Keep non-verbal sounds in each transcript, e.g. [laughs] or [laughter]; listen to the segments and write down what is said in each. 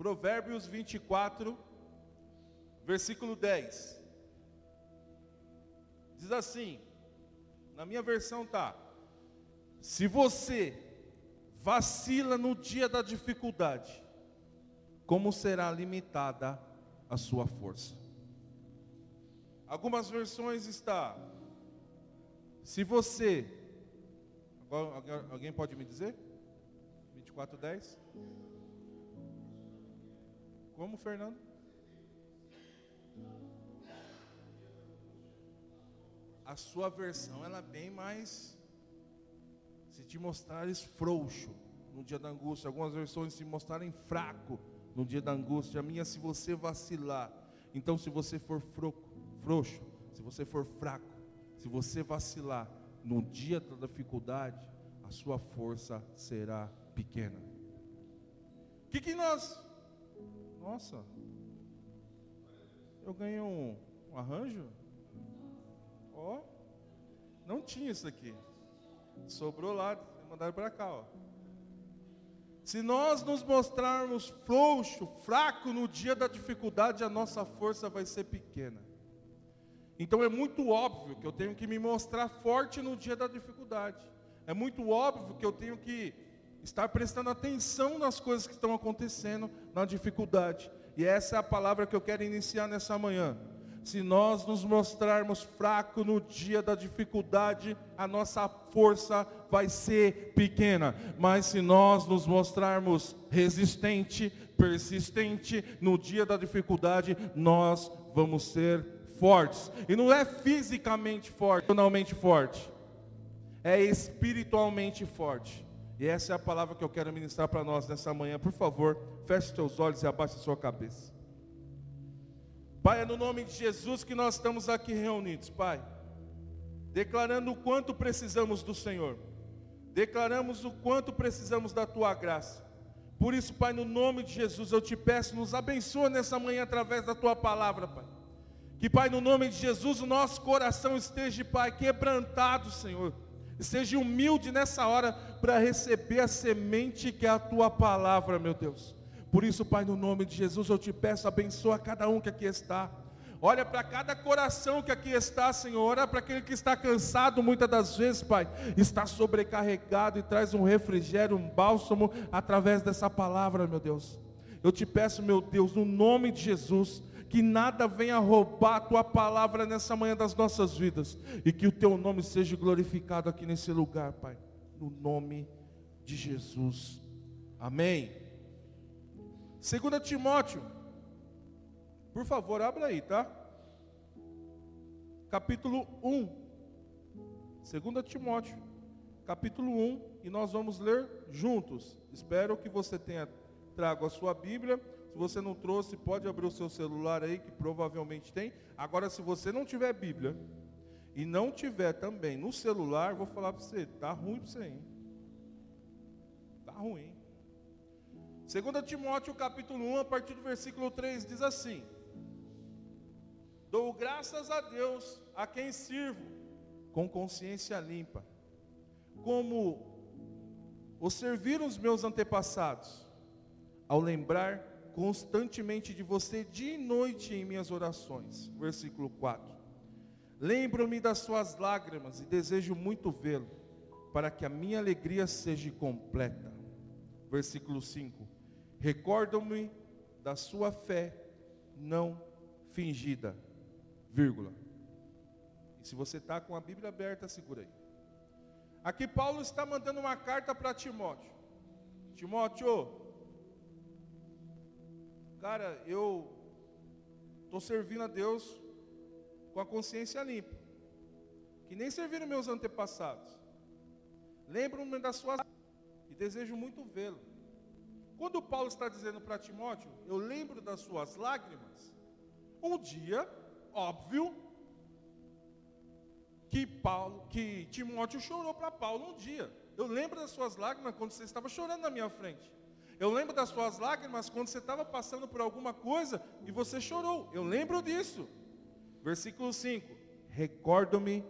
Provérbios 24, versículo 10. Diz assim: na minha versão tá: Se você vacila no dia da dificuldade, como será limitada a sua força? Algumas versões está: Se você alguém pode me dizer? 24:10 Como, Fernando? a sua versão ela é bem mais se te mostrares frouxo no dia da angústia, algumas versões se mostrarem fraco no dia da angústia, a minha se você vacilar. Então se você for frouxo, frouxo, se você for fraco, se você vacilar no dia da dificuldade, a sua força será pequena. O que, que nós. Nossa, eu ganhei um, um arranjo? Ó, oh, não tinha isso aqui. Sobrou lá, mandaram para cá, ó. Se nós nos mostrarmos frouxo, fraco no dia da dificuldade, a nossa força vai ser pequena. Então é muito óbvio que eu tenho que me mostrar forte no dia da dificuldade. É muito óbvio que eu tenho que estar prestando atenção nas coisas que estão acontecendo na dificuldade. E essa é a palavra que eu quero iniciar nessa manhã. Se nós nos mostrarmos fracos no dia da dificuldade, a nossa força vai ser pequena. Mas se nós nos mostrarmos resistente, persistente no dia da dificuldade, nós vamos ser fortes. E não é fisicamente forte, emocionalmente forte. É espiritualmente forte. E essa é a palavra que eu quero ministrar para nós nessa manhã. Por favor, feche seus olhos e abaixe sua cabeça. Pai, é no nome de Jesus que nós estamos aqui reunidos, Pai. Declarando o quanto precisamos do Senhor. Declaramos o quanto precisamos da Tua graça. Por isso, Pai, no nome de Jesus, eu te peço, nos abençoa nessa manhã através da Tua palavra, Pai. Que, Pai, no nome de Jesus, o nosso coração esteja, Pai, quebrantado, Senhor. Esteja humilde nessa hora para receber a semente que é a Tua palavra, meu Deus. Por isso, Pai, no nome de Jesus, eu te peço, abençoa cada um que aqui está. Olha para cada coração que aqui está, Senhor. Olha para aquele que está cansado muitas das vezes, Pai. Está sobrecarregado e traz um refrigério, um bálsamo através dessa palavra, meu Deus. Eu te peço, meu Deus, no nome de Jesus, que nada venha roubar a tua palavra nessa manhã das nossas vidas. E que o teu nome seja glorificado aqui nesse lugar, Pai. No nome de Jesus. Amém. 2 Timóteo, por favor, abra aí, tá? Capítulo 1. 2 Timóteo, capítulo 1, e nós vamos ler juntos. Espero que você tenha trago a sua Bíblia. Se você não trouxe, pode abrir o seu celular aí, que provavelmente tem. Agora, se você não tiver Bíblia e não tiver também no celular, vou falar para você, tá ruim para você, hein? Tá ruim. 2 Timóteo capítulo 1, a partir do versículo 3, diz assim: Dou graças a Deus a quem sirvo com consciência limpa, como o serviram os meus antepassados, ao lembrar constantemente de você dia e noite em minhas orações. Versículo 4. Lembro-me das suas lágrimas e desejo muito vê-lo, para que a minha alegria seja completa. Versículo 5 Recordam-me da sua fé não fingida, vírgula. E se você está com a Bíblia aberta, segura aí. Aqui Paulo está mandando uma carta para Timóteo. Timóteo, cara, eu estou servindo a Deus com a consciência limpa, que nem serviram meus antepassados. Lembro-me da sua e desejo muito vê-lo. Quando Paulo está dizendo para Timóteo, eu lembro das suas lágrimas, um dia, óbvio, que Paulo, que Timóteo chorou para Paulo um dia. Eu lembro das suas lágrimas quando você estava chorando na minha frente. Eu lembro das suas lágrimas quando você estava passando por alguma coisa e você chorou. Eu lembro disso. Versículo 5: Recordo-me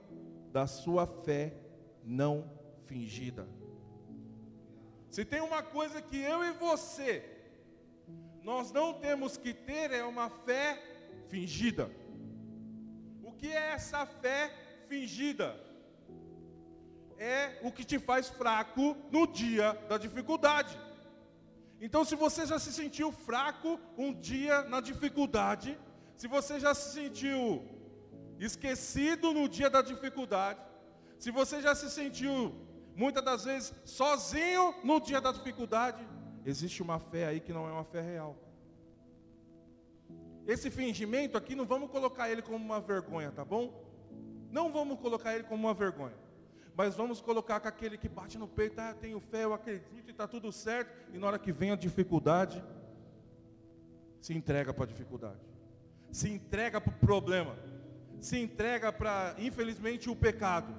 da sua fé não fingida. Se tem uma coisa que eu e você, nós não temos que ter é uma fé fingida. O que é essa fé fingida? É o que te faz fraco no dia da dificuldade. Então, se você já se sentiu fraco um dia na dificuldade, se você já se sentiu esquecido no dia da dificuldade, se você já se sentiu muitas das vezes sozinho no dia da dificuldade, existe uma fé aí que não é uma fé real. Esse fingimento aqui não vamos colocar ele como uma vergonha, tá bom? Não vamos colocar ele como uma vergonha. Mas vamos colocar com aquele que bate no peito, ah, tenho fé, eu acredito e está tudo certo. E na hora que vem a dificuldade, se entrega para a dificuldade. Se entrega para o problema. Se entrega para, infelizmente, o pecado.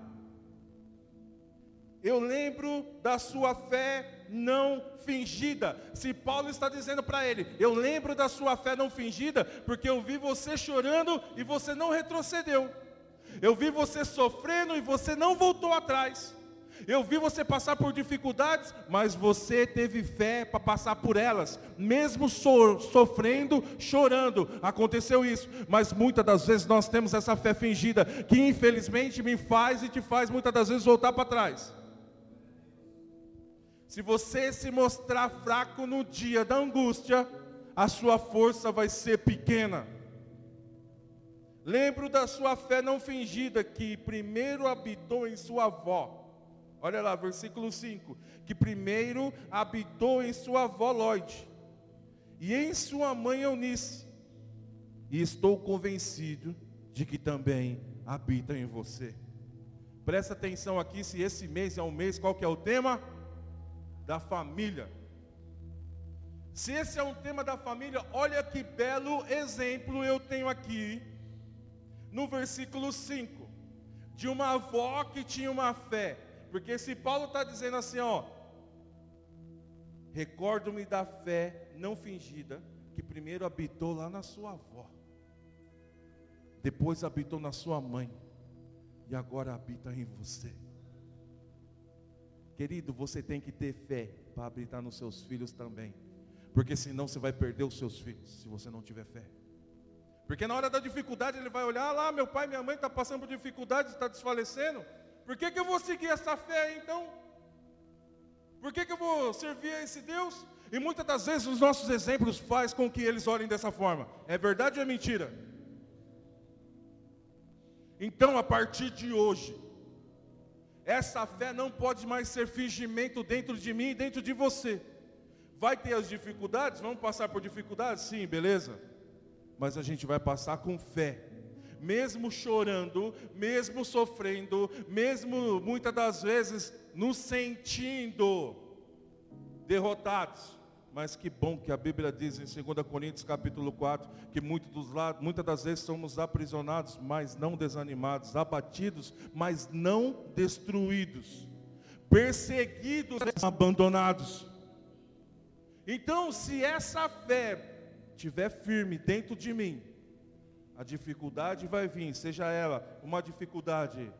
Eu lembro da sua fé não fingida. Se Paulo está dizendo para ele, eu lembro da sua fé não fingida, porque eu vi você chorando e você não retrocedeu. Eu vi você sofrendo e você não voltou atrás. Eu vi você passar por dificuldades, mas você teve fé para passar por elas, mesmo so, sofrendo, chorando. Aconteceu isso, mas muitas das vezes nós temos essa fé fingida, que infelizmente me faz e te faz muitas das vezes voltar para trás. Se você se mostrar fraco no dia da angústia, a sua força vai ser pequena. Lembro da sua fé não fingida, que primeiro habitou em sua avó. Olha lá, versículo 5. Que primeiro habitou em sua avó Lloyd, e em sua mãe Eunice. E estou convencido de que também habita em você. Presta atenção aqui, se esse mês é um mês, qual que é o tema? da família. Se esse é um tema da família, olha que belo exemplo eu tenho aqui, no versículo 5, de uma avó que tinha uma fé. Porque se Paulo está dizendo assim, ó, recordo-me da fé não fingida, que primeiro habitou lá na sua avó, depois habitou na sua mãe, e agora habita em você. Querido, você tem que ter fé para habitar nos seus filhos também. Porque senão você vai perder os seus filhos, se você não tiver fé. Porque na hora da dificuldade ele vai olhar ah lá, meu pai, minha mãe está passando por dificuldade, está desfalecendo. Por que, que eu vou seguir essa fé aí, então? Por que, que eu vou servir a esse Deus? E muitas das vezes os nossos exemplos faz com que eles olhem dessa forma. É verdade ou é mentira? Então, a partir de hoje, essa fé não pode mais ser fingimento dentro de mim e dentro de você. Vai ter as dificuldades? Vamos passar por dificuldades? Sim, beleza. Mas a gente vai passar com fé. Mesmo chorando, mesmo sofrendo, mesmo muitas das vezes nos sentindo derrotados. Mas que bom que a Bíblia diz em 2 Coríntios capítulo 4, que dos muitas das vezes somos aprisionados, mas não desanimados, abatidos, mas não destruídos, perseguidos, abandonados. Então, se essa fé estiver firme dentro de mim, a dificuldade vai vir, seja ela uma dificuldade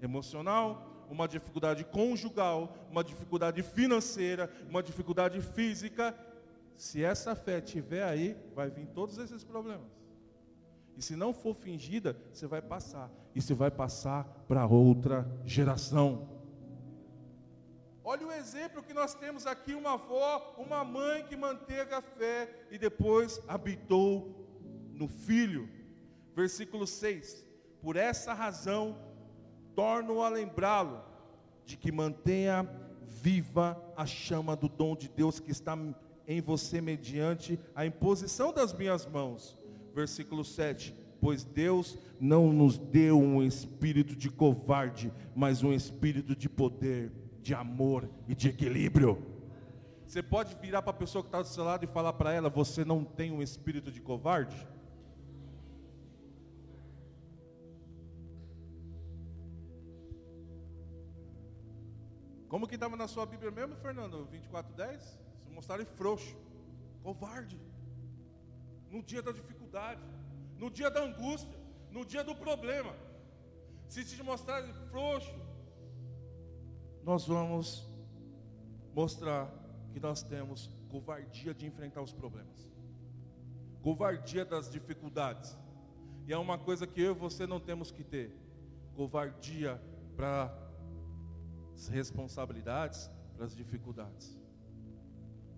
emocional, uma dificuldade conjugal, uma dificuldade financeira, uma dificuldade física, se essa fé tiver aí, vai vir todos esses problemas. E se não for fingida, você vai passar. E você vai passar para outra geração. Olha o exemplo que nós temos aqui: uma avó, uma mãe que manteve a fé e depois habitou no filho. Versículo 6. Por essa razão torno a lembrá-lo de que mantenha viva a chama do dom de Deus que está em você mediante a imposição das minhas mãos. Versículo 7. Pois Deus não nos deu um espírito de covarde, mas um espírito de poder, de amor e de equilíbrio. Você pode virar para a pessoa que está do seu lado e falar para ela: Você não tem um espírito de covarde? Como que estava na sua Bíblia mesmo, Fernando? 24:10? Se mostrarem frouxo, covarde. No dia da dificuldade, no dia da angústia, no dia do problema. Se te mostrarem frouxo, nós vamos mostrar que nós temos covardia de enfrentar os problemas. covardia das dificuldades. E é uma coisa que eu e você não temos que ter. Covardia para as responsabilidades, para as dificuldades.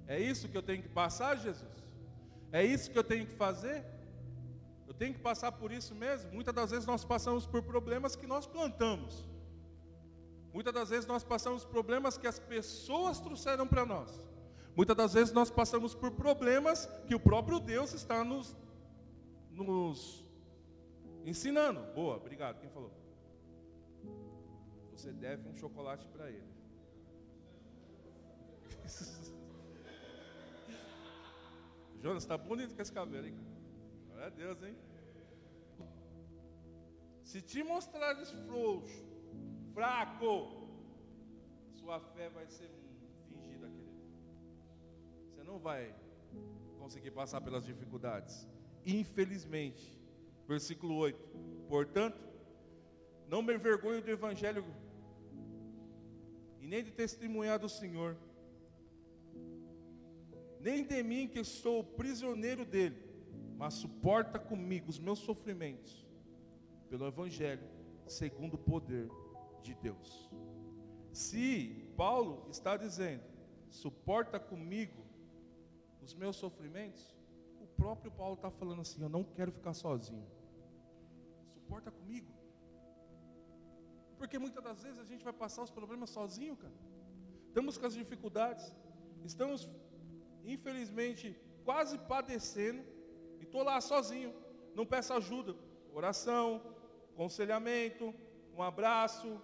É isso que eu tenho que passar, Jesus? É isso que eu tenho que fazer? Eu tenho que passar por isso mesmo? Muitas das vezes nós passamos por problemas que nós plantamos. Muitas das vezes nós passamos problemas que as pessoas trouxeram para nós. Muitas das vezes nós passamos por problemas que o próprio Deus está nos, nos ensinando. Boa, obrigado. Quem falou? Você deve um chocolate para ele. [laughs] Jonas, está bonito com esse cabelo, hein? Glória a Deus, hein? Se te mostrares frouxo, fraco, sua fé vai ser fingida, querido. Você não vai conseguir passar pelas dificuldades. Infelizmente. Versículo 8. Portanto, não me envergonho do Evangelho e nem de testemunhar do Senhor, nem de mim que sou prisioneiro dele, mas suporta comigo os meus sofrimentos, pelo Evangelho, segundo o poder de Deus. Se Paulo está dizendo, suporta comigo os meus sofrimentos, o próprio Paulo está falando assim: eu não quero ficar sozinho. Suporta comigo. Porque muitas das vezes a gente vai passar os problemas sozinho, cara. Estamos com as dificuldades, estamos infelizmente, quase padecendo, e estou lá sozinho, não peço ajuda, oração, aconselhamento, um abraço,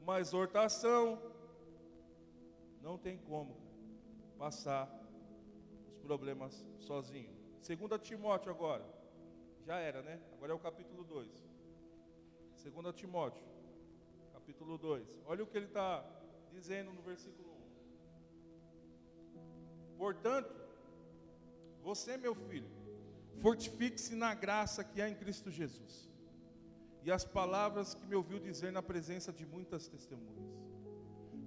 uma exortação, não tem como passar os problemas sozinho. Segunda Timóteo agora, já era, né? Agora é o capítulo 2. Segunda Timóteo, capítulo 2. Olha o que ele está dizendo no versículo Portanto, você, meu filho, fortifique-se na graça que há em Cristo Jesus. E as palavras que me ouviu dizer na presença de muitas testemunhas.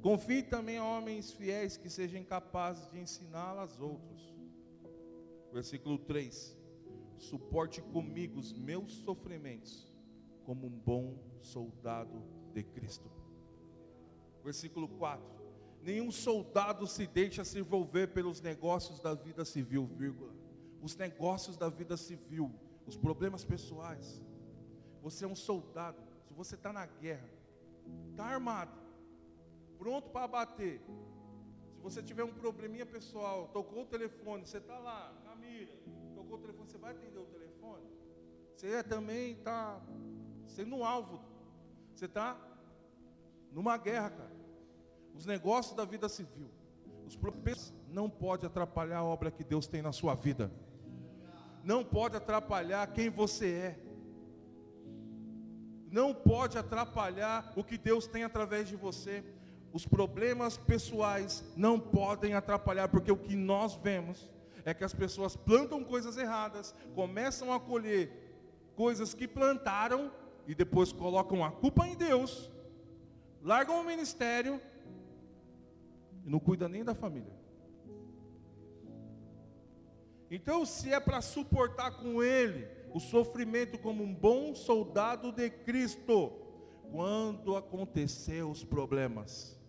Confie também a homens fiéis que sejam capazes de ensiná-las aos outros. Versículo 3. Suporte comigo os meus sofrimentos, como um bom soldado de Cristo. Versículo 4 Nenhum soldado se deixa se envolver pelos negócios da vida civil, vírgula. Os negócios da vida civil, os problemas pessoais. Você é um soldado. Se você está na guerra, está armado, pronto para bater. Se você tiver um probleminha pessoal, tocou o telefone, você está lá, na mira, tocou o telefone, você vai atender o telefone? Você é, também está sendo um alvo. Você está numa guerra, cara os negócios da vida civil, os problemas não pode atrapalhar a obra que Deus tem na sua vida. Não pode atrapalhar quem você é. Não pode atrapalhar o que Deus tem através de você. Os problemas pessoais não podem atrapalhar, porque o que nós vemos é que as pessoas plantam coisas erradas, começam a colher coisas que plantaram e depois colocam a culpa em Deus, largam o ministério e não cuida nem da família. Então, se é para suportar com ele o sofrimento como um bom soldado de Cristo, quando acontecer os problemas,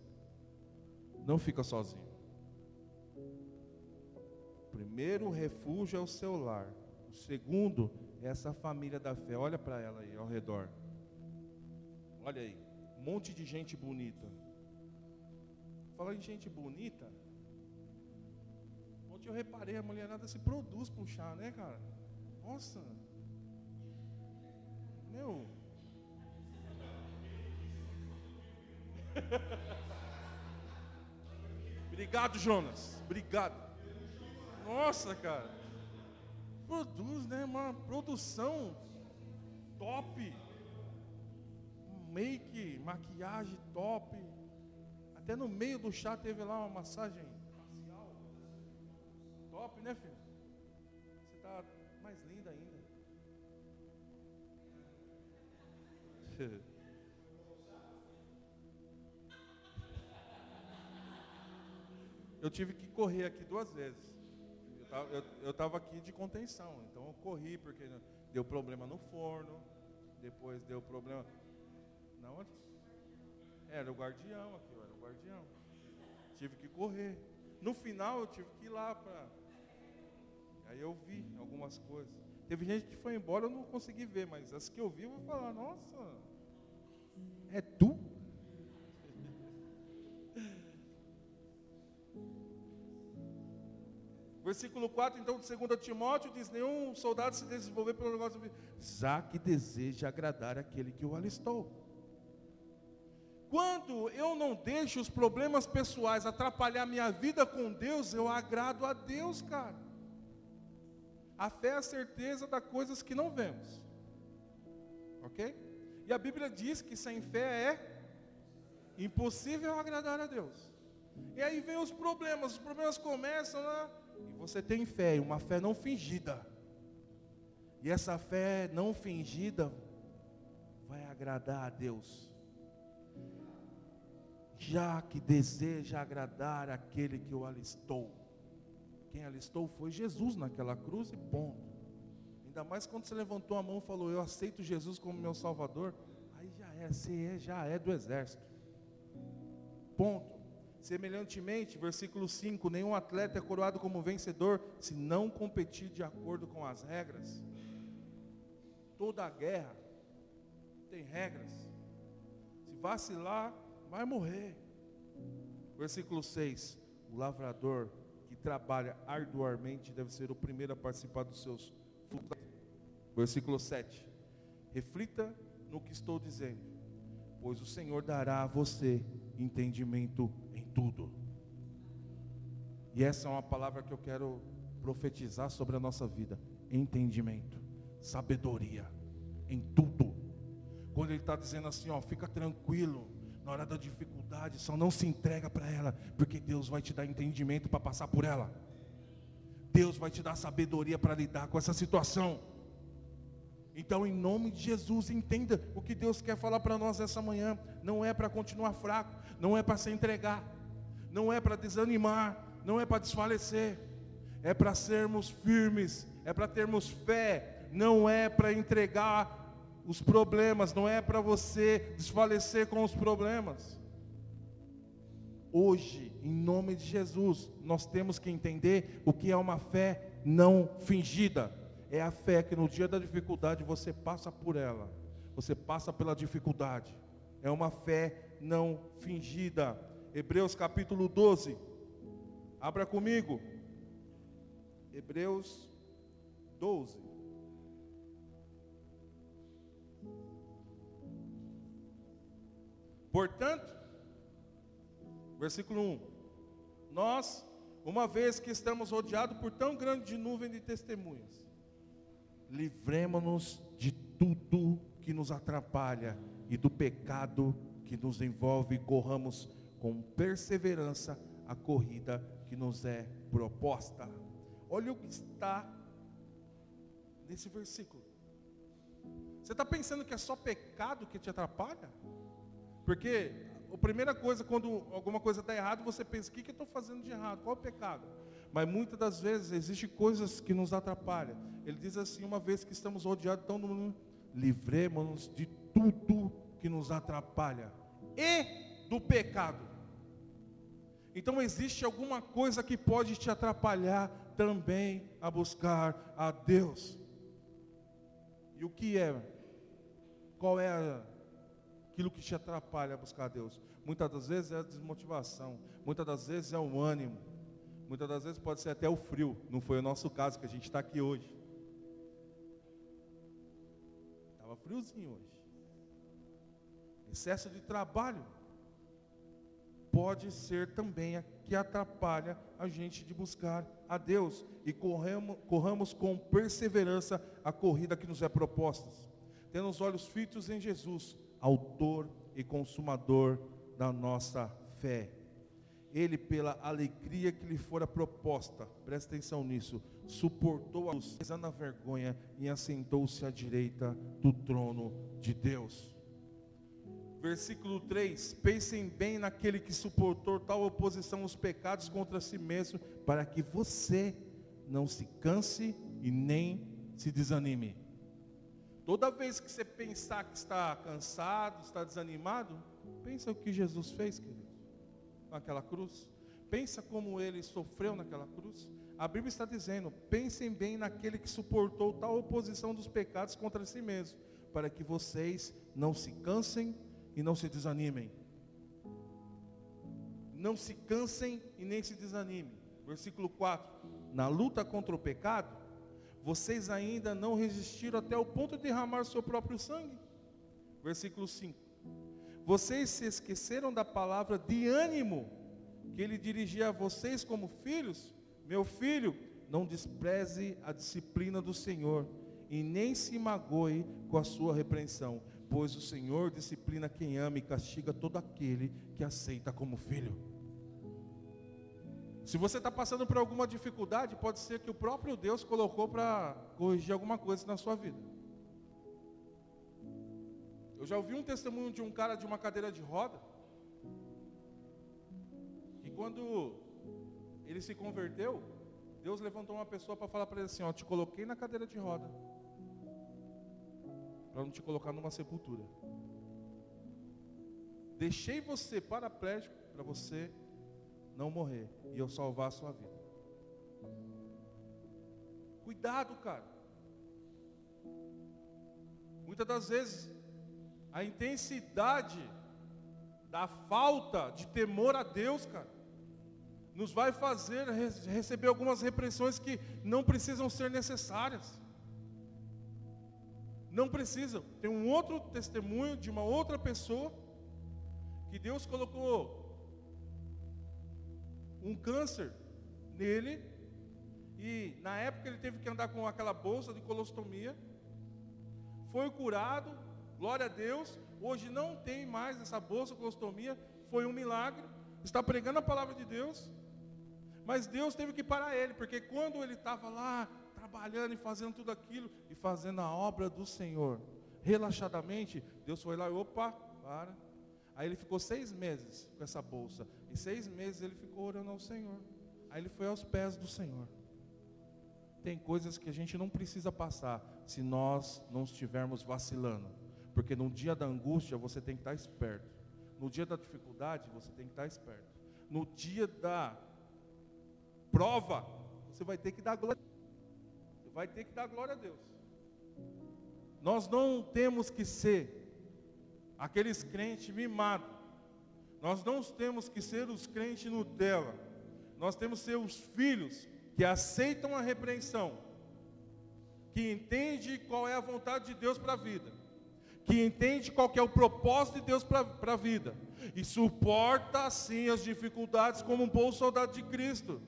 não fica sozinho. Primeiro, o refúgio é o seu lar. O segundo é essa família da fé. Olha para ela aí ao redor. Olha aí, um monte de gente bonita. Falar em gente bonita. Ontem eu reparei, a mulherada se produz para um chá, né, cara? Nossa. Meu. [laughs] Obrigado, Jonas. Obrigado. Nossa, cara. Produz, né? Uma produção top. Make, maquiagem top. Até no meio do chá teve lá uma massagem facial. Top, né, filho? Você está mais linda ainda. [laughs] Eu tive que correr aqui duas vezes. Eu estava aqui de contenção, então eu corri porque deu problema no forno, depois deu problema. Na onde? Era o guardião aqui, era o guardião. Tive que correr. No final eu tive que ir lá para. Aí eu vi algumas coisas. Teve gente que foi embora, eu não consegui ver, mas as que eu vi, eu vou falar, nossa, é tu? Versículo 4, então, de 2 Timóteo, diz: Nenhum soldado se desenvolver pelo negócio de já que deseja agradar aquele que o alistou. Quando eu não deixo os problemas pessoais atrapalhar minha vida com Deus, eu agrado a Deus, cara. A fé é a certeza das coisas que não vemos. Ok? E a Bíblia diz que sem fé é impossível agradar a Deus. E aí vem os problemas, os problemas começam lá, e você tem fé, uma fé não fingida. E essa fé não fingida vai agradar a Deus. Já que deseja agradar aquele que o alistou. Quem alistou foi Jesus naquela cruz e ponto. Ainda mais quando você levantou a mão e falou, eu aceito Jesus como meu Salvador. Aí já é, você é, já é do exército. Ponto. Semelhantemente, versículo 5: nenhum atleta é coroado como vencedor se não competir de acordo com as regras. Toda guerra tem regras. Se vacilar, vai morrer. Versículo 6: o lavrador trabalha arduamente deve ser o primeiro a participar dos seus frutos. Versículo 7. Reflita no que estou dizendo, pois o Senhor dará a você entendimento em tudo. E essa é uma palavra que eu quero profetizar sobre a nossa vida: entendimento, sabedoria em tudo. Quando ele está dizendo assim, ó, fica tranquilo, na hora da dificuldade, só não se entrega para ela, porque Deus vai te dar entendimento para passar por ela. Deus vai te dar sabedoria para lidar com essa situação. Então, em nome de Jesus, entenda o que Deus quer falar para nós essa manhã. Não é para continuar fraco, não é para se entregar, não é para desanimar, não é para desfalecer, é para sermos firmes, é para termos fé, não é para entregar os problemas, não é para você desfalecer com os problemas. Hoje, em nome de Jesus, nós temos que entender o que é uma fé não fingida. É a fé que no dia da dificuldade você passa por ela, você passa pela dificuldade. É uma fé não fingida. Hebreus capítulo 12. Abra comigo. Hebreus 12. Portanto, versículo 1: Nós, uma vez que estamos rodeados por tão grande nuvem de testemunhas, livremos-nos de tudo que nos atrapalha e do pecado que nos envolve e corramos com perseverança a corrida que nos é proposta. Olha o que está nesse versículo. Você está pensando que é só pecado que te atrapalha? Porque a primeira coisa, quando alguma coisa está errada, você pensa, o que, que eu estou fazendo de errado? Qual é o pecado? Mas muitas das vezes existem coisas que nos atrapalham. Ele diz assim, uma vez que estamos rodeados, então livremos-nos de tudo que nos atrapalha. E do pecado. Então existe alguma coisa que pode te atrapalhar também a buscar a Deus. E o que é? Qual é a aquilo que te atrapalha a buscar Deus. Muitas das vezes é a desmotivação, muitas das vezes é o ânimo, muitas das vezes pode ser até o frio. Não foi o nosso caso que a gente está aqui hoje. Estava friozinho hoje. Excesso de trabalho pode ser também a que atrapalha a gente de buscar a Deus e corremos, corramos com perseverança a corrida que nos é proposta. Tendo os olhos fitos em Jesus, autor e consumador da nossa fé. Ele, pela alegria que lhe fora proposta, presta atenção nisso, suportou a luz, na vergonha e assentou-se à direita do trono de Deus. Versículo 3: Pensem bem naquele que suportou tal oposição aos pecados contra si mesmo, para que você não se canse e nem se desanime. Toda vez que você pensar que está cansado, está desanimado, pensa o que Jesus fez, querido, com aquela cruz. Pensa como ele sofreu naquela cruz. A Bíblia está dizendo: pensem bem naquele que suportou tal oposição dos pecados contra si mesmo, para que vocês não se cansem e não se desanimem. Não se cansem e nem se desanimem. Versículo 4: Na luta contra o pecado, vocês ainda não resistiram até o ponto de derramar seu próprio sangue. Versículo 5: Vocês se esqueceram da palavra de ânimo que ele dirigia a vocês como filhos? Meu filho, não despreze a disciplina do Senhor e nem se magoe com a sua repreensão, pois o Senhor disciplina quem ama e castiga todo aquele que aceita como filho. Se você está passando por alguma dificuldade, pode ser que o próprio Deus colocou para corrigir alguma coisa na sua vida. Eu já ouvi um testemunho de um cara de uma cadeira de roda, que quando ele se converteu, Deus levantou uma pessoa para falar para ele assim: Ó, te coloquei na cadeira de roda, para não te colocar numa sepultura. Deixei você paraplégico para você não morrer e eu salvar a sua vida. Cuidado, cara. Muitas das vezes, a intensidade da falta de temor a Deus, cara, nos vai fazer receber algumas repressões que não precisam ser necessárias. Não precisam. Tem um outro testemunho de uma outra pessoa que Deus colocou um câncer nele e na época ele teve que andar com aquela bolsa de colostomia. Foi curado, glória a Deus. Hoje não tem mais essa bolsa de colostomia, foi um milagre. Está pregando a palavra de Deus. Mas Deus teve que parar ele, porque quando ele estava lá trabalhando e fazendo tudo aquilo e fazendo a obra do Senhor, relaxadamente, Deus foi lá e opa, para. Aí ele ficou seis meses com essa bolsa. E seis meses ele ficou orando ao Senhor. Aí ele foi aos pés do Senhor. Tem coisas que a gente não precisa passar se nós não estivermos vacilando. Porque no dia da angústia você tem que estar esperto. No dia da dificuldade você tem que estar esperto. No dia da prova, você vai ter que dar glória. Você vai ter que dar glória a Deus. Nós não temos que ser aqueles crentes mimados. Nós não temos que ser os crentes Nutella. Nós temos que ser os filhos que aceitam a repreensão, que entende qual é a vontade de Deus para a vida, que entende qual é o propósito de Deus para a vida e suporta assim as dificuldades como um bom soldado de Cristo.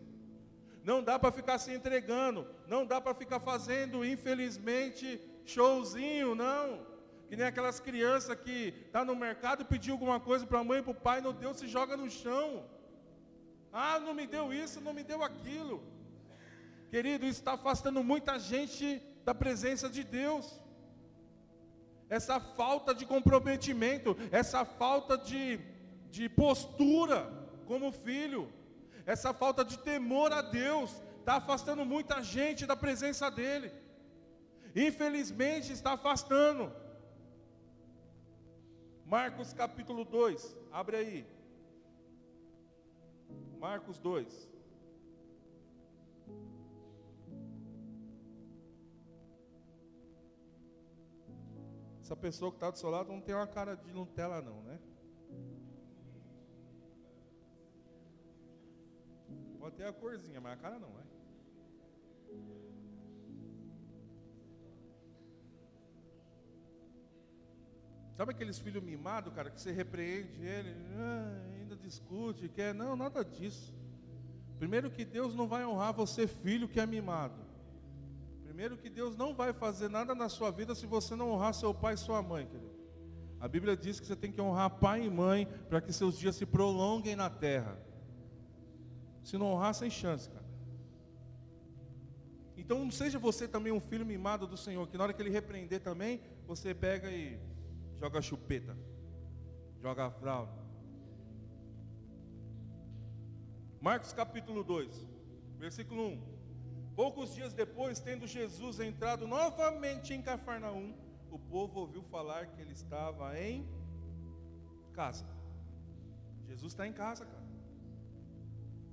Não dá para ficar se entregando, não dá para ficar fazendo, infelizmente, showzinho, não. Que nem aquelas crianças que tá no mercado pediu alguma coisa para a mãe e para o pai, não deu, se joga no chão. Ah, não me deu isso, não me deu aquilo. Querido, isso está afastando muita gente da presença de Deus. Essa falta de comprometimento, essa falta de, de postura como filho essa falta de temor a Deus está afastando muita gente da presença dEle. Infelizmente está afastando. Marcos capítulo 2, abre aí. Marcos 2. Essa pessoa que está do seu lado não tem uma cara de Nutella não, né? Pode ter a corzinha, mas a cara não, é? Sabe aqueles filhos mimados, cara, que você repreende ele, ah, ainda discute, quer. Não, nada disso. Primeiro que Deus não vai honrar você, filho que é mimado. Primeiro que Deus não vai fazer nada na sua vida se você não honrar seu pai e sua mãe, querido. A Bíblia diz que você tem que honrar pai e mãe para que seus dias se prolonguem na terra. Se não honrar, sem chance, cara. Então não seja você também um filho mimado do Senhor, que na hora que ele repreender também, você pega e joga chupeta, joga fralda. Marcos capítulo 2, versículo 1. Poucos dias depois, tendo Jesus entrado novamente em Cafarnaum, o povo ouviu falar que ele estava em casa. Jesus está em casa, cara.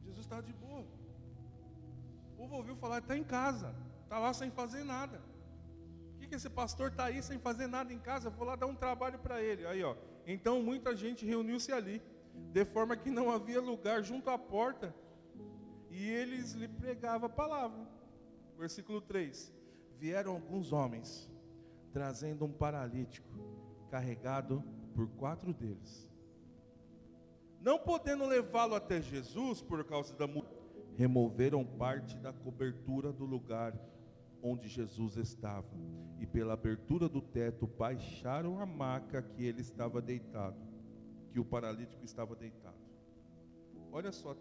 Jesus está de boa. O povo ouviu falar, está em casa. Está lá sem fazer nada. Que esse pastor está aí sem fazer nada em casa? Eu vou lá dar um trabalho para ele. Aí, ó. Então muita gente reuniu-se ali, de forma que não havia lugar junto à porta, e eles lhe pregavam a palavra. Versículo 3: Vieram alguns homens, trazendo um paralítico, carregado por quatro deles. Não podendo levá-lo até Jesus por causa da multidão, removeram parte da cobertura do lugar onde Jesus estava, e pela abertura do teto baixaram a maca que ele estava deitado, que o paralítico estava deitado. Olha só,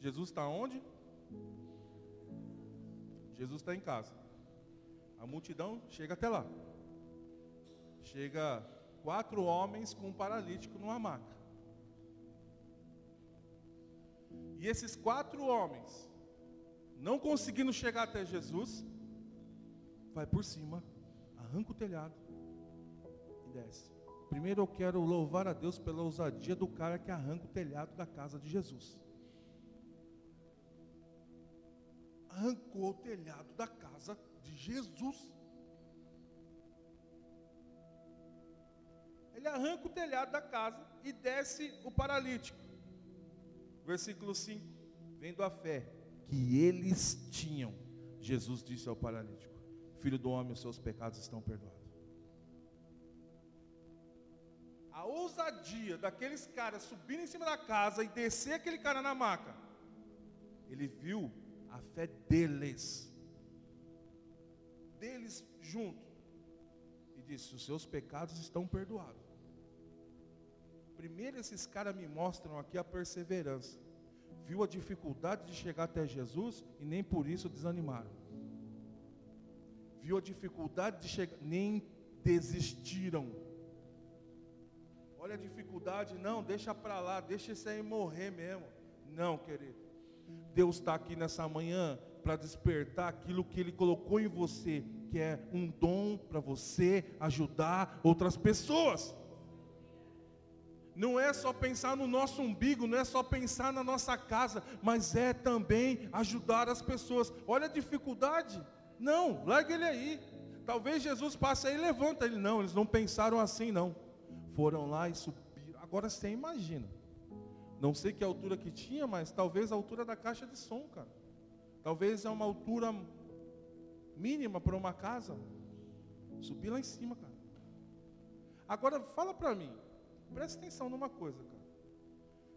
Jesus está onde? Jesus está em casa. A multidão chega até lá. Chega quatro homens com um paralítico numa maca. E esses quatro homens, não conseguindo chegar até Jesus, vai por cima, arranca o telhado e desce. Primeiro eu quero louvar a Deus pela ousadia do cara que arranca o telhado da casa de Jesus. Arrancou o telhado da casa de Jesus. Ele arranca o telhado da casa e desce o paralítico. Versículo 5: Vendo a fé que eles tinham, Jesus disse ao paralítico: Filho do homem, os seus pecados estão perdoados. A ousadia daqueles caras subirem em cima da casa e descer aquele cara na maca. Ele viu a fé deles, deles junto, e disse: Os seus pecados estão perdoados. Primeiro esses caras me mostram aqui a perseverança. Viu a dificuldade de chegar até Jesus e nem por isso desanimaram. Viu a dificuldade de chegar, nem desistiram. Olha a dificuldade, não, deixa para lá, deixa esse aí morrer mesmo. Não, querido. Deus está aqui nessa manhã para despertar aquilo que Ele colocou em você, que é um dom para você ajudar outras pessoas não é só pensar no nosso umbigo, não é só pensar na nossa casa, mas é também ajudar as pessoas. Olha a dificuldade. Não, larga ele aí. Talvez Jesus passe aí e levanta ele. Não, eles não pensaram assim, não. Foram lá e subiram. Agora você imagina. Não sei que altura que tinha, mas talvez a altura da caixa de som, cara. Talvez é uma altura mínima para uma casa. Subir lá em cima, cara. Agora fala para mim, Presta atenção numa coisa, cara.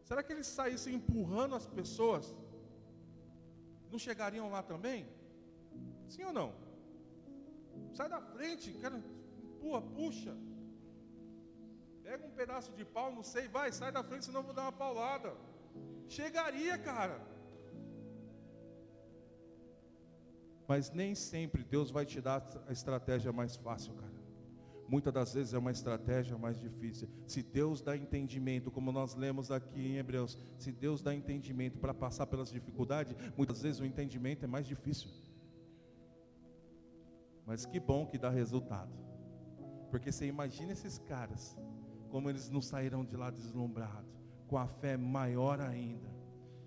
Será que eles saíssem empurrando as pessoas? Não chegariam lá também? Sim ou não? Sai da frente, cara, empurra, puxa. Pega um pedaço de pau, não sei, vai, sai da frente, senão eu vou dar uma paulada. Chegaria, cara. Mas nem sempre Deus vai te dar a estratégia mais fácil, cara muitas das vezes é uma estratégia mais difícil. Se Deus dá entendimento, como nós lemos aqui em Hebreus, se Deus dá entendimento para passar pelas dificuldades, muitas vezes o entendimento é mais difícil. Mas que bom que dá resultado. Porque você imagina esses caras, como eles não saíram de lá deslumbrados, com a fé maior ainda.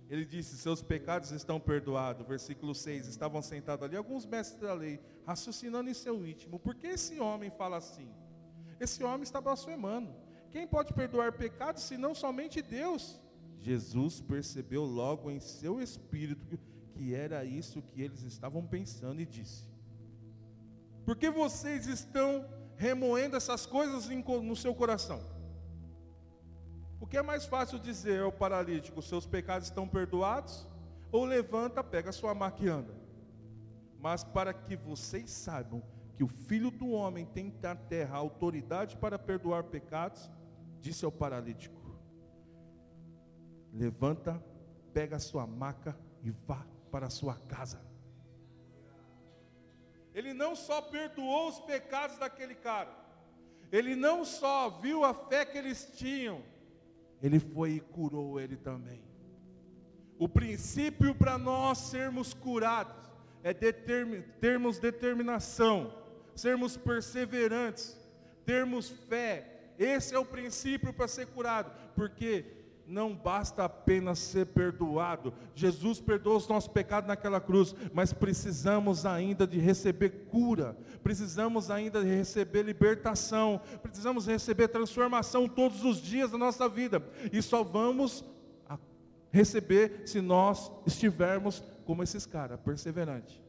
Ele disse: Seus pecados estão perdoados. Versículo 6: Estavam sentados ali alguns mestres da lei, raciocinando em seu íntimo: Por que esse homem fala assim? Esse homem está blasfemando. Quem pode perdoar pecados senão somente Deus? Jesus percebeu logo em seu espírito que era isso que eles estavam pensando e disse: Por que vocês estão remoendo essas coisas no seu coração? O que é mais fácil dizer ao paralítico, seus pecados estão perdoados? Ou levanta, pega sua maca e anda? Mas para que vocês saibam que o Filho do Homem tem na terra autoridade para perdoar pecados, disse ao paralítico, levanta, pega sua maca e vá para sua casa. Ele não só perdoou os pecados daquele cara, ele não só viu a fé que eles tinham, ele foi e curou ele também. O princípio para nós sermos curados, é determin, termos determinação, sermos perseverantes, termos fé. Esse é o princípio para ser curado, porque não basta apenas ser perdoado. Jesus perdoou os nossos pecados naquela cruz, mas precisamos ainda de receber cura, precisamos ainda de receber libertação, precisamos receber transformação todos os dias da nossa vida. E só vamos receber se nós estivermos como esses caras, perseverante.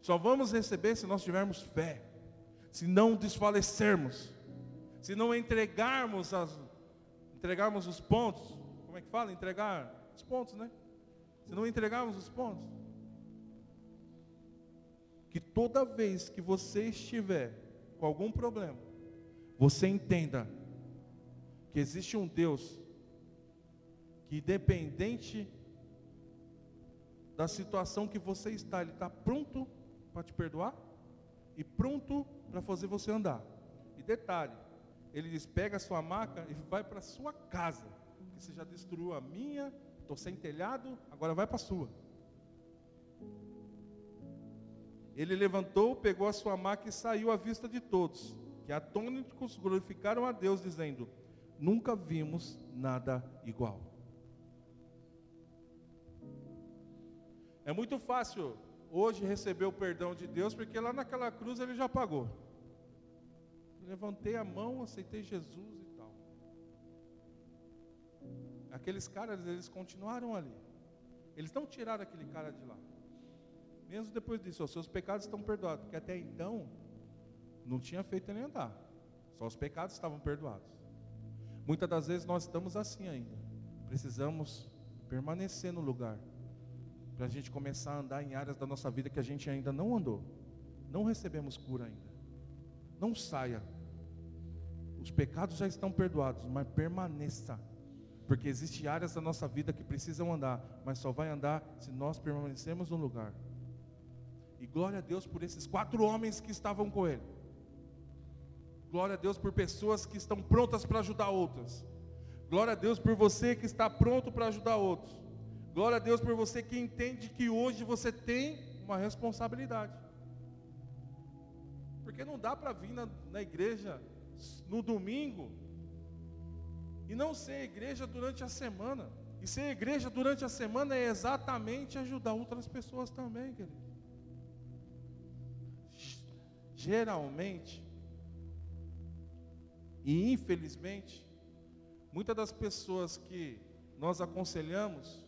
Só vamos receber se nós tivermos fé, se não desfalecermos, se não entregarmos as entregarmos os pontos, como é que fala? Entregar os pontos, né? Se não entregarmos os pontos. Que toda vez que você estiver com algum problema, você entenda que existe um Deus que independente da situação que você está, Ele está pronto para te perdoar e pronto para fazer você andar. E detalhe, ele diz: pega a sua maca e vai para a sua casa. Que você já destruiu a minha, estou sem telhado, agora vai para a sua. Ele levantou, pegou a sua maca e saiu à vista de todos, que atônitos glorificaram a Deus, dizendo: Nunca vimos nada igual. É muito fácil hoje receber o perdão de Deus, porque lá naquela cruz ele já pagou levantei a mão, aceitei Jesus e tal. Aqueles caras, eles continuaram ali. Eles não tiraram aquele cara de lá. Mesmo depois disso, os seus pecados estão perdoados. Porque até então, não tinha feito ele andar. Só os pecados estavam perdoados. Muitas das vezes nós estamos assim ainda. Precisamos permanecer no lugar. Para a gente começar a andar em áreas da nossa vida que a gente ainda não andou. Não recebemos cura ainda. Não saia. Os pecados já estão perdoados, mas permaneça. Porque existem áreas da nossa vida que precisam andar, mas só vai andar se nós permanecermos no lugar. E glória a Deus por esses quatro homens que estavam com ele. Glória a Deus por pessoas que estão prontas para ajudar outras. Glória a Deus por você que está pronto para ajudar outros. Glória a Deus por você que entende que hoje você tem uma responsabilidade. Porque não dá para vir na, na igreja no domingo e não ser igreja durante a semana. E ser igreja durante a semana é exatamente ajudar outras pessoas também, querido. Geralmente, e infelizmente, muitas das pessoas que nós aconselhamos,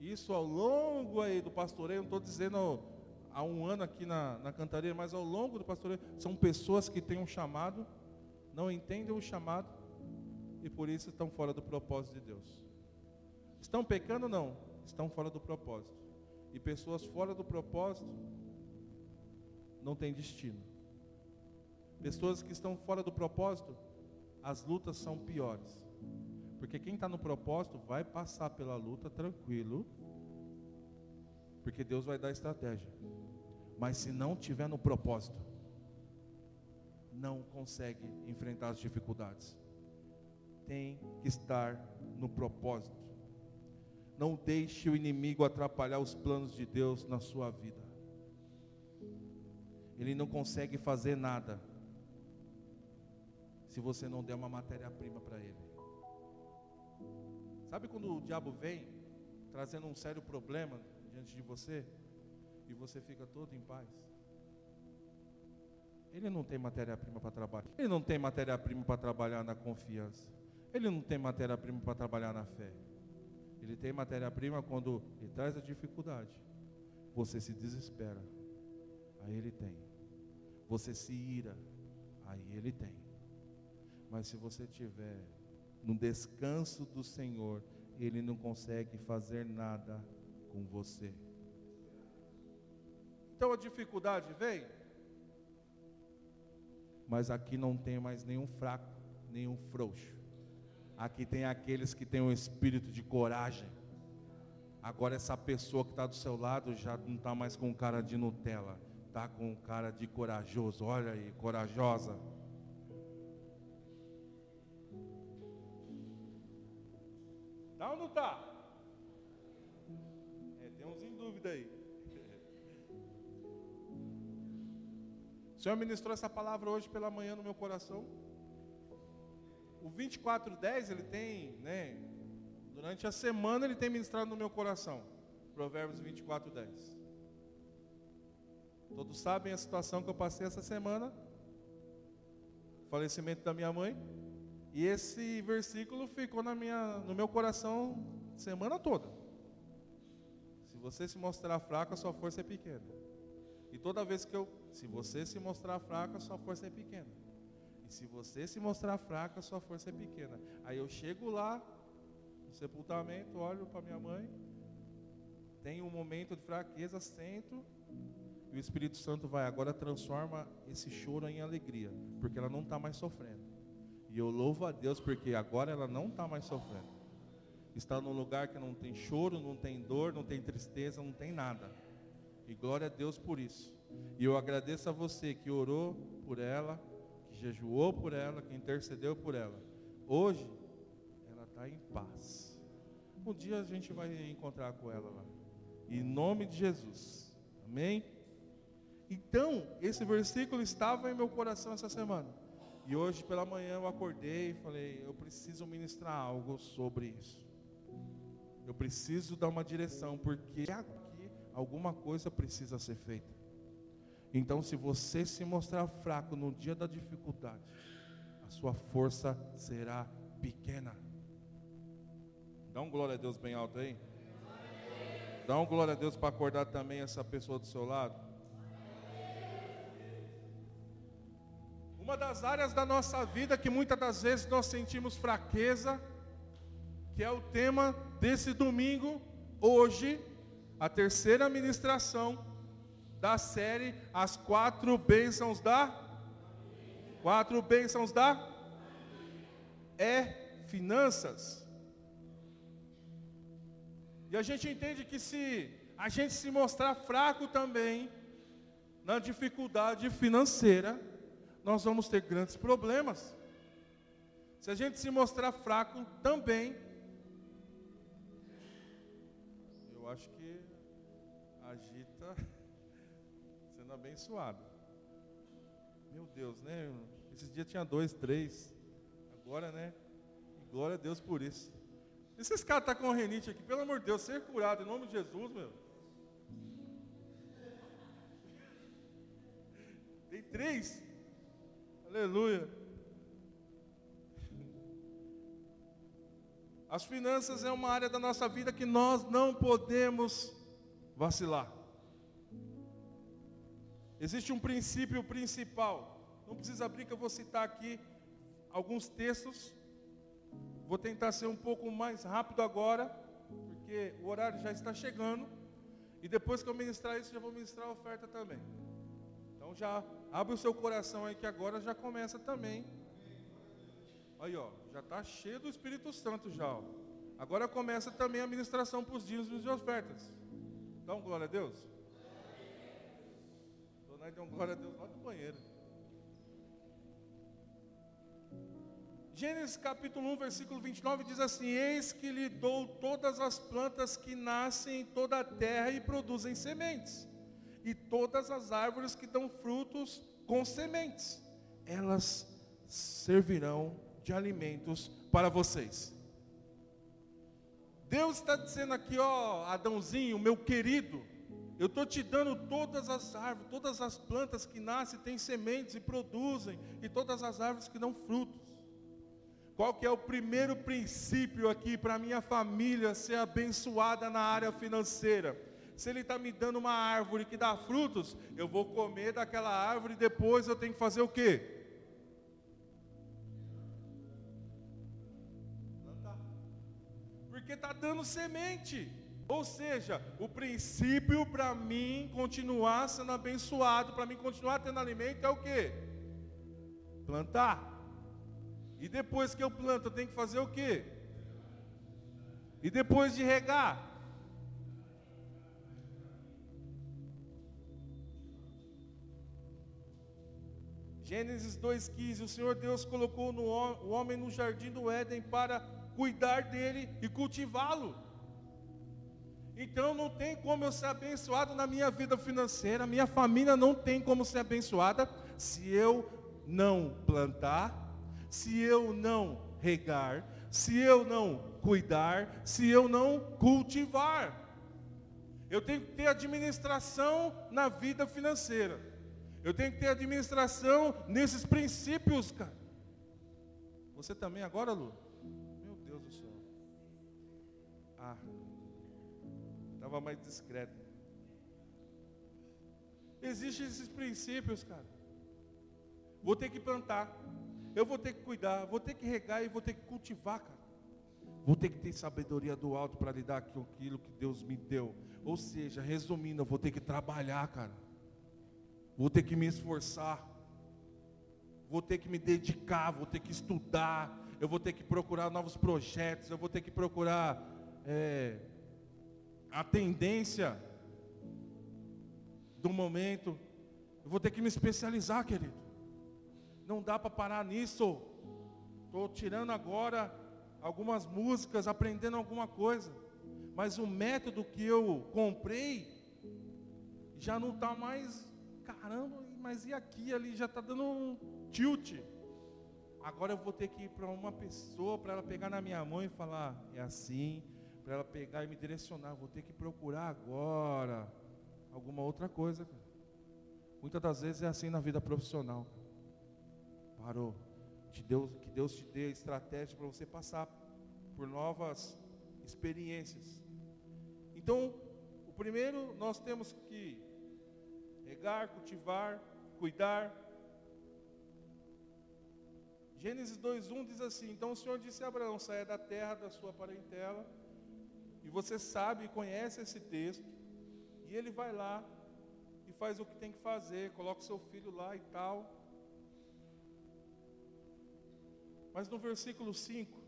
isso ao longo aí do pastoreio, não estou dizendo há um ano aqui na, na cantaria, mas ao longo do pastoreio, são pessoas que têm um chamado, não entendem o chamado e por isso estão fora do propósito de Deus. Estão pecando? Não, estão fora do propósito. E pessoas fora do propósito não têm destino. Pessoas que estão fora do propósito, as lutas são piores. Porque quem está no propósito vai passar pela luta tranquilo, porque Deus vai dar estratégia. Mas se não tiver no propósito, não consegue enfrentar as dificuldades. Tem que estar no propósito. Não deixe o inimigo atrapalhar os planos de Deus na sua vida. Ele não consegue fazer nada se você não der uma matéria-prima para ele. Sabe quando o diabo vem trazendo um sério problema diante de você e você fica todo em paz? Ele não tem matéria-prima para trabalhar. Ele não tem matéria-prima para trabalhar na confiança. Ele não tem matéria-prima para trabalhar na fé. Ele tem matéria-prima quando ele traz a dificuldade. Você se desespera. Aí ele tem. Você se ira. Aí ele tem. Mas se você tiver no descanso do Senhor, ele não consegue fazer nada com você. Então a dificuldade vem, mas aqui não tem mais nenhum fraco, nenhum frouxo. Aqui tem aqueles que têm um espírito de coragem. Agora essa pessoa que está do seu lado já não está mais com cara de Nutella, está com cara de corajoso. Olha aí, corajosa. Tá ou não tá? dúvida aí. O Senhor ministrou essa palavra hoje pela manhã no meu coração. O 2410, ele tem, né? Durante a semana ele tem ministrado no meu coração. Provérbios 24:10. Todos sabem a situação que eu passei essa semana. Falecimento da minha mãe. E esse versículo ficou na minha, no meu coração semana toda. Você se mostrar fraco, a sua força é pequena. E toda vez que eu, se você se mostrar fraco, a sua força é pequena. E se você se mostrar fraco, a sua força é pequena. Aí eu chego lá no sepultamento, olho para minha mãe, tenho um momento de fraqueza, sento e o Espírito Santo vai agora transforma esse choro em alegria, porque ela não está mais sofrendo. E eu louvo a Deus porque agora ela não está mais sofrendo. Está num lugar que não tem choro, não tem dor, não tem tristeza, não tem nada. E glória a Deus por isso. E eu agradeço a você que orou por ela, que jejuou por ela, que intercedeu por ela. Hoje, ela está em paz. Um dia a gente vai encontrar com ela lá. Em nome de Jesus. Amém? Então, esse versículo estava em meu coração essa semana. E hoje pela manhã eu acordei e falei, eu preciso ministrar algo sobre isso. Eu preciso dar uma direção, porque aqui alguma coisa precisa ser feita. Então, se você se mostrar fraco no dia da dificuldade, a sua força será pequena. Dá um glória a Deus bem alto aí. Dá um glória a Deus para acordar também essa pessoa do seu lado. Uma das áreas da nossa vida que muitas das vezes nós sentimos fraqueza, que é o tema desse domingo, hoje, a terceira ministração da série As Quatro Bênçãos da Quatro Bênçãos da é finanças. E a gente entende que se a gente se mostrar fraco também na dificuldade financeira, nós vamos ter grandes problemas. Se a gente se mostrar fraco também, abençoado. Meu Deus, né? Esses dias tinha dois, três. Agora, né? Glória a Deus por isso. Esses caras estão tá com renite aqui, pelo amor de Deus, ser curado em nome de Jesus, meu. Tem três. Aleluia. As finanças é uma área da nossa vida que nós não podemos vacilar. Existe um princípio principal. Não precisa abrir que eu vou citar aqui alguns textos. Vou tentar ser um pouco mais rápido agora, porque o horário já está chegando. E depois que eu ministrar isso, já vou ministrar a oferta também. Então já abre o seu coração aí que agora já começa também. Aí ó, já está cheio do Espírito Santo já. Ó. Agora começa também a ministração para os dízimos e ofertas. Então, glória a Deus. Dona deu um glória a Deus lá do banheiro. Gênesis capítulo 1, versículo 29 diz assim: Eis que lhe dou todas as plantas que nascem em toda a terra e produzem sementes e todas as árvores que dão frutos com sementes, elas servirão de alimentos para vocês. Deus está dizendo aqui, ó, Adãozinho, meu querido, eu estou te dando todas as árvores, todas as plantas que nascem, têm sementes e produzem, e todas as árvores que dão frutos. Qual que é o primeiro princípio aqui para minha família ser abençoada na área financeira? Se ele está me dando uma árvore que dá frutos, eu vou comer daquela árvore e depois eu tenho que fazer o quê? Porque está dando semente. Ou seja, o princípio para mim continuar sendo abençoado, para mim continuar tendo alimento é o quê? Plantar. E depois que eu planto, eu tenho que fazer o quê? E depois de regar, Gênesis 2,15, o Senhor Deus colocou no, o homem no jardim do Éden para cuidar dele e cultivá-lo. Então não tem como eu ser abençoado na minha vida financeira, minha família não tem como ser abençoada, se eu não plantar, se eu não regar, se eu não cuidar, se eu não cultivar. Eu tenho que ter administração na vida financeira. Eu tenho que ter administração nesses princípios, cara. Você também agora, Lu? Meu Deus do céu. Ah, estava mais discreto. Existem esses princípios, cara. Vou ter que plantar. Eu vou ter que cuidar, vou ter que regar e vou ter que cultivar, cara. Vou ter que ter sabedoria do alto para lidar com aquilo que Deus me deu. Ou seja, resumindo, eu vou ter que trabalhar, cara. Vou ter que me esforçar. Vou ter que me dedicar, vou ter que estudar. Eu vou ter que procurar novos projetos. Eu vou ter que procurar é, a tendência do momento. Eu vou ter que me especializar, querido. Não dá para parar nisso. Estou tirando agora algumas músicas, aprendendo alguma coisa. Mas o método que eu comprei já não está mais, caramba, mas e aqui ali já está dando um tilt. Agora eu vou ter que ir para uma pessoa para ela pegar na minha mão e falar, é assim, para ela pegar e me direcionar. Vou ter que procurar agora alguma outra coisa. Muitas das vezes é assim na vida profissional. Parou. Que Deus, que Deus te dê estratégia para você passar por novas experiências. Então, o primeiro nós temos que regar, cultivar, cuidar. Gênesis 2:1 diz assim: Então o Senhor disse a Abraão: saia da terra da sua parentela. E você sabe e conhece esse texto. E ele vai lá e faz o que tem que fazer, coloca o seu filho lá e tal. Mas no versículo 5,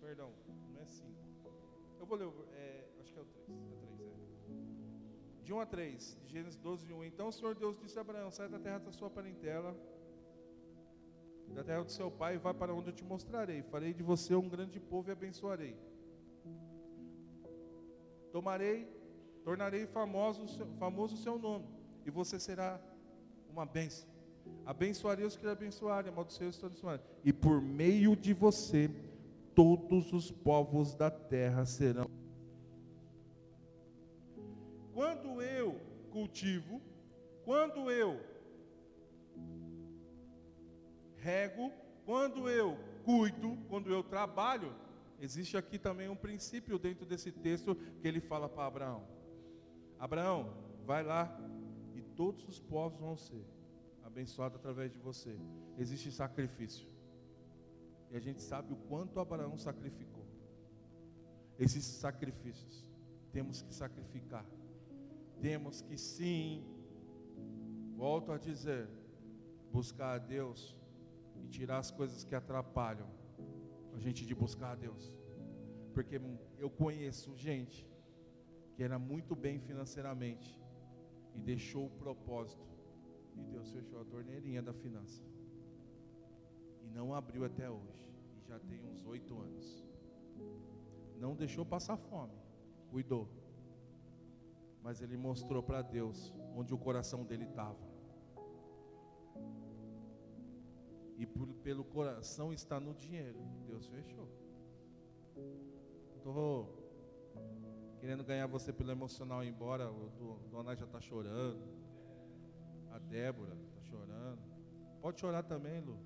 perdão, não é 5. Eu vou ler, é, acho que é o 3, é 3, é. De 1 a 3, de Gênesis 12, 1. Então o Senhor Deus disse a Abraão, sai da terra da sua parentela, da terra do seu pai, vá para onde eu te mostrarei. Farei de você um grande povo e abençoarei. Tomarei, tornarei famoso, famoso o seu nome, e você será uma bênção. Abençoarei os que lhe abençoarem, amaldiçoarei os que abençoarem. E por meio de você, todos os povos da terra serão. Quando eu cultivo, quando eu rego, quando eu cuido, quando eu trabalho, existe aqui também um princípio dentro desse texto que ele fala para Abraão: Abraão, vai lá e todos os povos vão ser abençoados através de você. Existe sacrifício. E a gente sabe o quanto Abraão sacrificou. Esses sacrifícios temos que sacrificar. Temos que sim, volto a dizer, buscar a Deus e tirar as coisas que atrapalham a gente de buscar a Deus. Porque eu conheço gente que era muito bem financeiramente e deixou o propósito e Deus fechou a torneirinha da finança e não abriu até hoje e já tem uns oito anos. Não deixou passar fome, cuidou, mas ele mostrou para Deus onde o coração dele estava. E por, pelo coração está no dinheiro. Deus fechou. Estou querendo ganhar você pelo emocional embora. O Dona já está chorando. A Débora está chorando. Pode chorar também, Lu.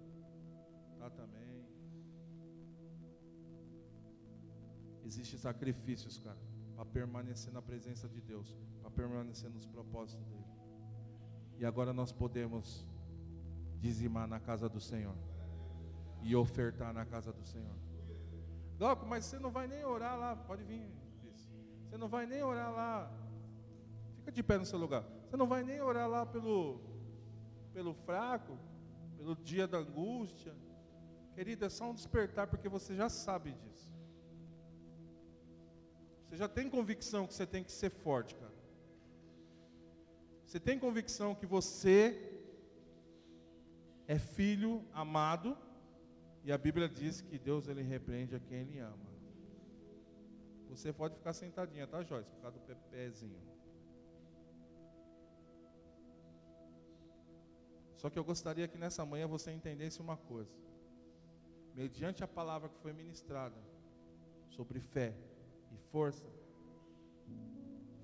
Tá também. Existem sacrifícios, cara, para permanecer na presença de Deus, para permanecer nos propósitos dele. E agora nós podemos dizimar na casa do Senhor e ofertar na casa do Senhor. Doco, mas você não vai nem orar lá, pode vir. Você não vai nem orar lá. Fica de pé no seu lugar. Você não vai nem orar lá pelo, pelo fraco, pelo dia da angústia. Querida, é só um despertar, porque você já sabe disso. Você já tem convicção que você tem que ser forte, cara. Você tem convicção que você é filho amado, e a Bíblia diz que Deus ele repreende a quem ele ama. Você pode ficar sentadinha, tá, Joyce? Por causa do pezinho. Só que eu gostaria que nessa manhã você entendesse uma coisa. Mediante a palavra que foi ministrada sobre fé e força,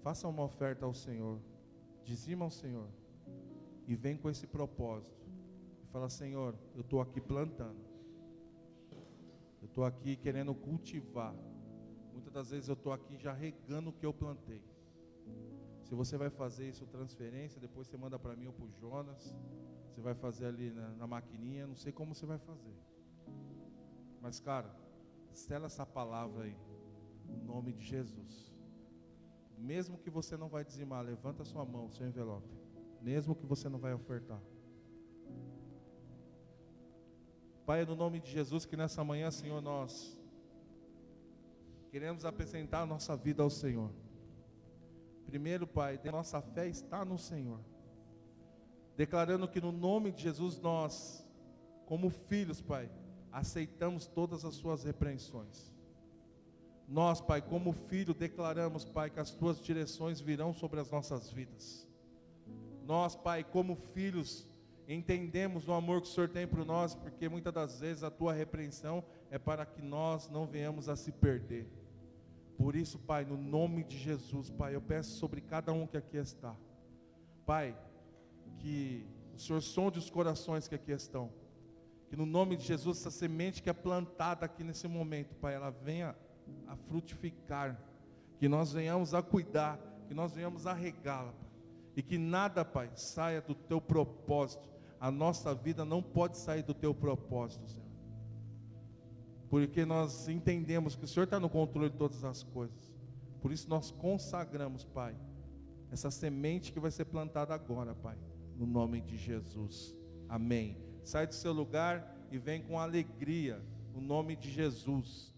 faça uma oferta ao Senhor, dizima ao Senhor e vem com esse propósito. Fala, Senhor, eu estou aqui plantando. Eu estou aqui querendo cultivar. Muitas das vezes eu estou aqui já regando o que eu plantei. Se você vai fazer isso, transferência, depois você manda para mim ou para o Jonas. Você vai fazer ali na, na maquininha, não sei como você vai fazer. Mas, cara, sela essa palavra aí, no nome de Jesus. Mesmo que você não vai dizimar, levanta sua mão, seu envelope. Mesmo que você não vai ofertar. Pai, no nome de Jesus, que nessa manhã, Senhor, nós queremos apresentar a nossa vida ao Senhor. Primeiro, Pai, nossa fé está no Senhor declarando que no nome de Jesus nós, como filhos, Pai, aceitamos todas as suas repreensões. Nós, Pai, como filho, declaramos, Pai, que as tuas direções virão sobre as nossas vidas. Nós, Pai, como filhos, entendemos o amor que o Senhor tem por nós, porque muitas das vezes a tua repreensão é para que nós não venhamos a se perder. Por isso, Pai, no nome de Jesus, Pai, eu peço sobre cada um que aqui está. Pai, que o Senhor sonde os corações que aqui estão. Que no nome de Jesus, essa semente que é plantada aqui nesse momento, Pai, ela venha a frutificar. Que nós venhamos a cuidar, que nós venhamos a regá-la, Pai. E que nada, Pai, saia do teu propósito. A nossa vida não pode sair do teu propósito, Senhor. Porque nós entendemos que o Senhor está no controle de todas as coisas. Por isso nós consagramos, Pai, essa semente que vai ser plantada agora, Pai no nome de Jesus. Amém. Sai do seu lugar e vem com alegria, no nome de Jesus.